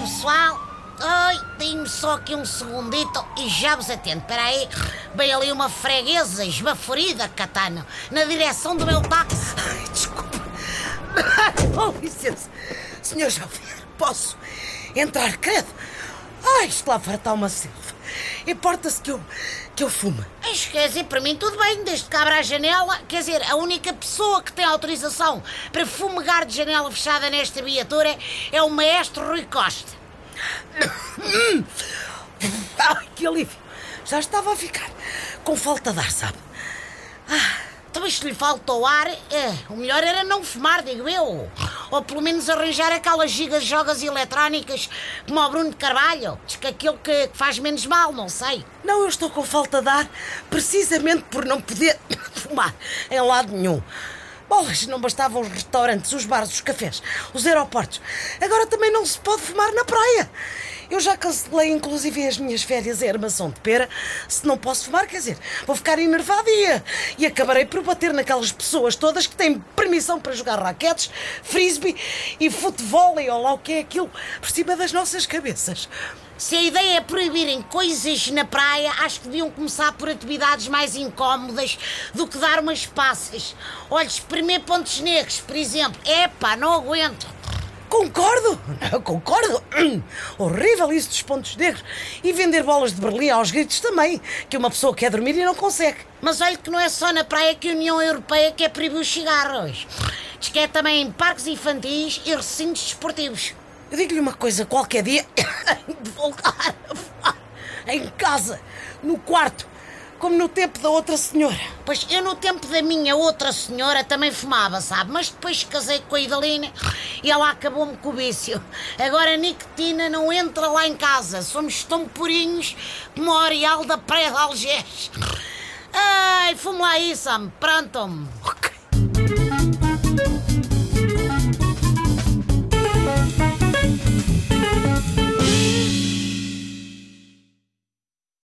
pessoal. Oi, dê-me só aqui um segundito e já vos atendo. Espera aí, vem ali uma freguesa esbaforida, Catano, na direção do meu táxi. Ai, desculpa. Com licença. Senhor Javier, posso entrar, credo? Ai, isto lá está uma selva. Importa-se que eu, que eu fume. Mas, quer dizer, para mim tudo bem, desde que abra a janela. Quer dizer, a única pessoa que tem autorização para fumegar de janela fechada nesta viatura é o maestro Rui Costa. Ai, que alívio. Já estava a ficar com falta de ar, sabe? Então, se lhe falta o ar, é, o melhor era não fumar, digo eu. Ou pelo menos arranjar aquelas gigas jogas eletrónicas como o Bruno de Carvalho. Diz que aquilo que faz menos mal, não sei. Não, eu estou com falta de ar precisamente por não poder fumar em lado nenhum. Bolas, não bastavam os restaurantes, os bares, os cafés, os aeroportos. Agora também não se pode fumar na praia. Já cancelei inclusive as minhas férias em armação de pera. Se não posso fumar, quer dizer, vou ficar enervada e, e acabarei por bater naquelas pessoas todas que têm permissão para jogar raquetes, frisbee e futebol ou lá o que é aquilo por cima das nossas cabeças. Se a ideia é proibirem coisas na praia, acho que deviam começar por atividades mais incómodas do que dar umas passas. Olha, espremer pontos negros, por exemplo. Epá, não aguento. Concordo, concordo. Hum, horrível isso dos pontos negros. E vender bolas de Berlim aos gritos também, que uma pessoa quer dormir e não consegue. Mas olha que não é só na praia que a União Europeia quer proibir os cigarros. Diz que é também em parques infantis e recintos desportivos. Eu digo-lhe uma coisa, qualquer dia de voltar em casa, no quarto, como no tempo da outra senhora. Pois eu no tempo da minha outra senhora também fumava, sabe? Mas depois casei com a Idalina e ela acabou-me com o vício. Agora a nicotina não entra lá em casa. Somos tão purinhos como a Orial da Praia de Algés. Ai, fumo lá isso, Sam. Pronto.